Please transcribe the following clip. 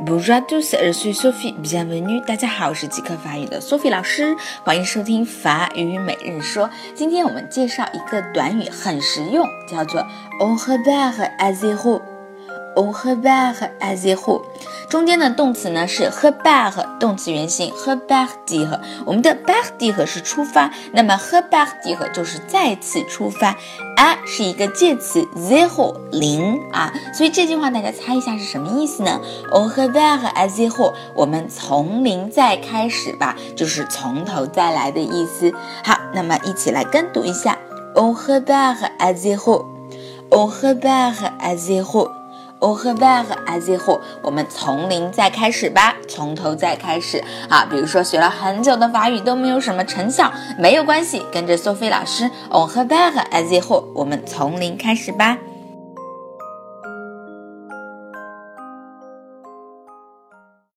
Bonjour à tous, je suis Sophie. Bienvenue，大家好，我是即刻法语的 Sophie 老师，欢迎收听法语每日说。今天我们介绍一个短语，很实用，叫做 On repart à zéro。On repart à zéro。中间的动词呢是 repart，动词原形 repartir。我们的 partir 是出发，那么 repartir 就是再次出发。a 是一个介词，zero 零啊，所以这句话大家猜一下是什么意思呢？On repart à zéro，我们从零再开始吧，就是从头再来的意思。好，那么一起来跟读一下：On repart à zéro，On repart à zéro。On o h e v e r a zéro，我们从零再开始吧，从头再开始啊。比如说学了很久的法语都没有什么成效，没有关系，跟着苏菲老师，On repart à zéro，我们从零开始吧。